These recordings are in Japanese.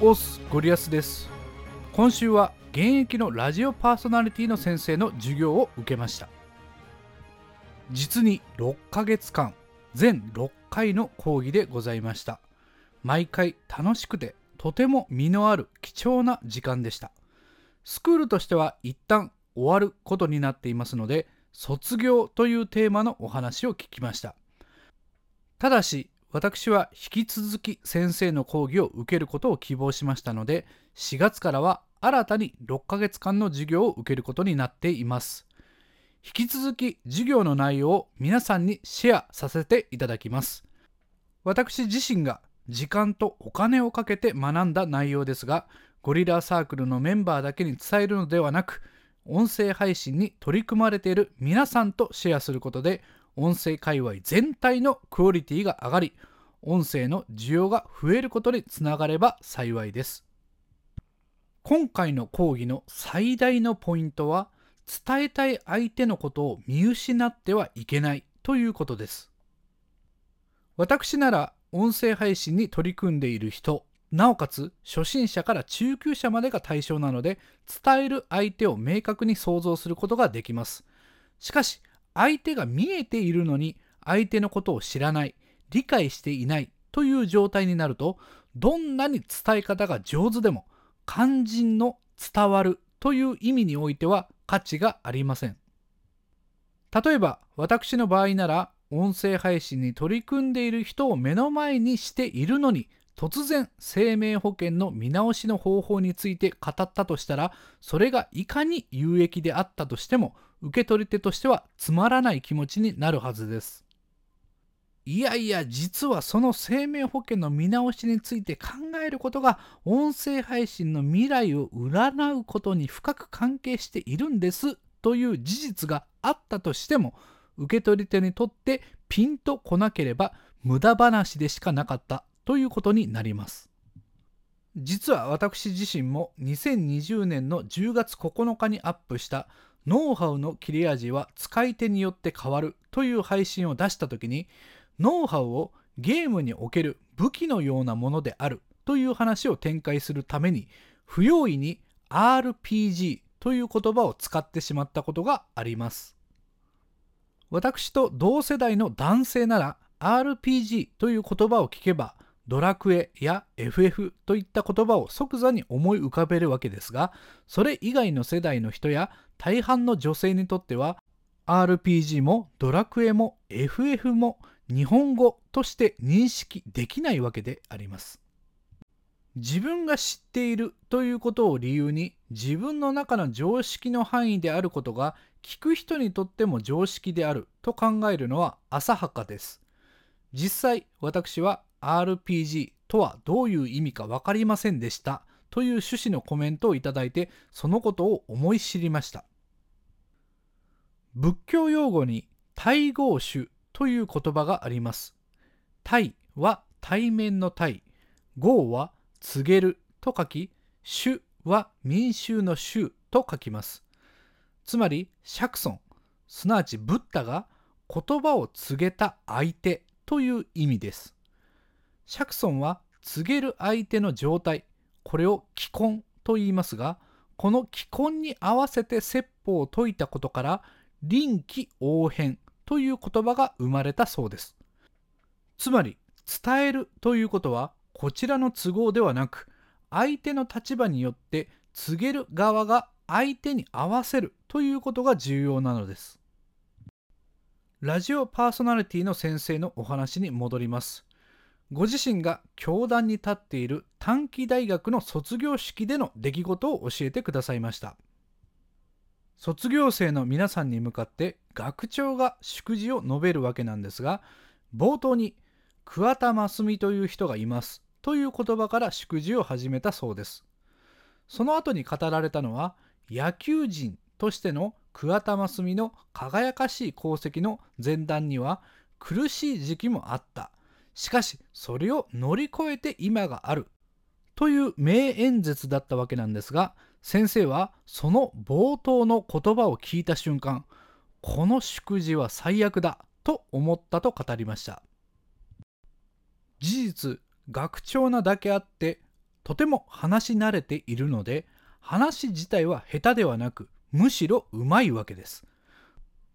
オスゴリアスです。今週は現役のラジオパーソナリティの先生の授業を受けました。実に6ヶ月間全6回の講義でございました。毎回楽しくてとても実のある貴重な時間でした。スクールとしては一旦終わることになっていますので卒業というテーマのお話を聞きました。ただし私は引き続き先生の講義を受けることを希望しましたので4月からは新たに6ヶ月間の授業を受けることになっています。引き続き授業の内容を皆さんにシェアさせていただきます。私自身が時間とお金をかけて学んだ内容ですがゴリラサークルのメンバーだけに伝えるのではなく音声配信に取り組まれている皆さんとシェアすることで音声界隈全体のクオリティが上がり音声の需要が増えることにつながれば幸いです。今回の講義の最大のポイントは伝えたい相手のことを見失ってはいけないということです。私なら音声配信に取り組んでいる人なおかつ初心者から中級者までが対象なので伝える相手を明確に想像することができます。しかし相手が見えているのに相手のことを知らない理解していないという状態になるとどんなに伝え方が上手でも肝心の伝わるという意味においては価値がありません。例えば私の場合なら音声配信に取り組んでいる人を目の前にしているのに突然生命保険の見直しの方法について語ったとしたらそれがいかに有益であったとしても受け取り手としてはつまらない気持ちになるはずです。いやいや実はその生命保険の見直しについて考えることが音声配信の未来を占うことに深く関係しているんですという事実があったとしても受け取り手にとってピンとこなければ無駄話でしかなかったということになります。実は私自身も2020年の10月9日にアップしたノウハウの切れ味は使い手によって変わるという配信を出した時にノウハウをゲームにおける武器のようなものであるという話を展開するために不用意に RPG という言葉を使ってしまったことがあります私と同世代の男性なら RPG という言葉を聞けばドラクエや FF といった言葉を即座に思い浮かべるわけですがそれ以外の世代の人や大半の女性にとっては RPG もドラクエも FF も日本語として認識できないわけであります。自分が知っているということを理由に自分の中の常識の範囲であることが聞く人にとっても常識であると考えるのは浅はかです。実際私は RPG とはどういう意味か分かりませんでしたという趣旨のコメントをいただいてそのことを思い知りました。仏教用語に対合種という言葉があります。対は対面の対合は告げると書き主は民衆の衆と書きます。つまり釈尊すなわちブッダが言葉を告げた相手という意味です。釈尊は告げる相手の状態これを既婚と言いますがこの既婚に合わせて説法を説いたことから臨機応変という言葉が生まれたそうです。つまり伝えるということはこちらの都合ではなく相手の立場によって告げる側が相手に合わせるということが重要なのです。ラジオパーソナリティの先生のお話に戻ります。ご自身が教壇に立っている短期大学の卒業式での出来事を教えてくださいました。卒業生の皆さんに向かって学長が祝辞を述べるわけなんですが冒頭に桑田真澄という人がいますという言葉から祝辞を始めたそうです。その後に語られたのは野球人としての桑田真澄の輝かしい功績の前段には苦しい時期もあった。しかしそれを乗り越えて今がある。という名演説だったわけなんですが先生はその冒頭の言葉を聞いた瞬間この祝辞は最悪だと思ったと語りました。事実学長なだけあってとても話し慣れているので話自体は下手ではなくむしろうまいわけです。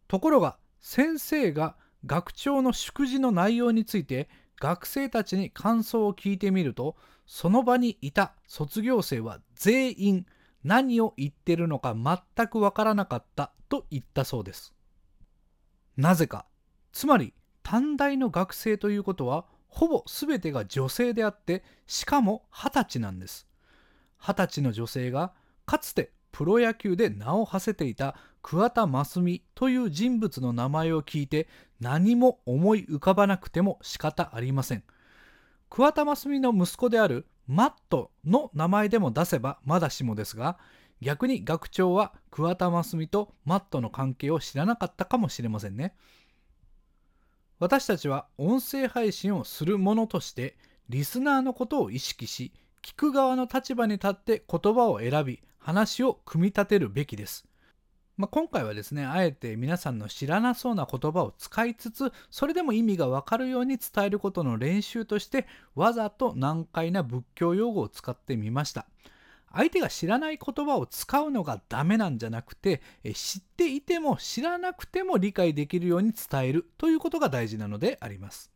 ところが先生が学長の祝辞の内容について学生たちに感想を聞いてみるとその場にいた卒業生は全員何を言ってるのか全くわからなかったと言ったそうです。なぜかつまり短大の学生ということはほぼ全てが女性であってしかも二十歳なんです。二十歳の女性がかつてプロ野球で名を馳せていた桑田真澄という人物の名前を聞いて何も思い浮かばなくても仕方ありません。桑田真澄の息子であるマットの名前でも出せばまだしもですが逆に学長は桑田真澄とマットの関係を知らなかったかもしれませんね。私たちは音声配信をする者としてリスナーのことを意識し聞く側の立場に立って言葉を選び話を組み立てるべきです。まあ、今回はですねあえて皆さんの知らなそうな言葉を使いつつそれでも意味がわかるように伝えることの練習としてわざと難解な仏教用語を使ってみました。相手が知らない言葉を使うのがダメなんじゃなくて知っていても知らなくても理解できるように伝えるということが大事なのであります。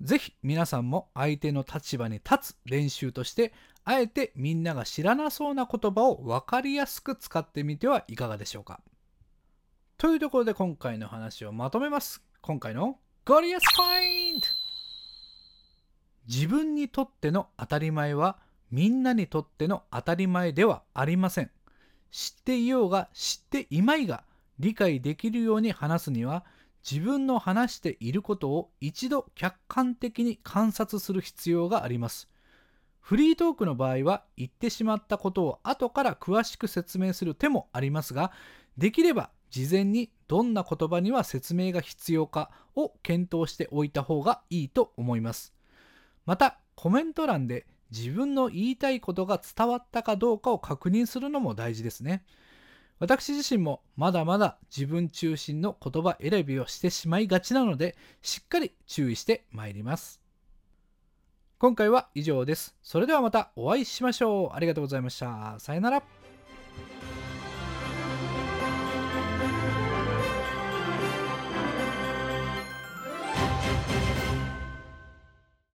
ぜひ皆さんも相手の立場に立つ練習としてあえてみんなが知らなそうな言葉を分かりやすく使ってみてはいかがでしょうか。というところで今回の話をまとめます。今回のゴリアスポイント。自分にとっての当たり前はみんなにとっての当たり前ではありません。知っていようが知っていまいが理解できるように話すには自分の話していることを一度客観的に観察する必要があります。フリートークの場合は言ってしまったことを後から詳しく説明する手もありますが、できれば事前にどんな言葉には説明が必要かを検討しておいた方がいいと思います。また、コメント欄で自分の言いたいことが伝わったかどうかを確認するのも大事ですね。私自身もまだまだ自分中心の言葉選びをしてしまいがちなので、しっかり注意してまいります。今回は以上です。それではまたお会いしましょう。ありがとうございました。さよなら。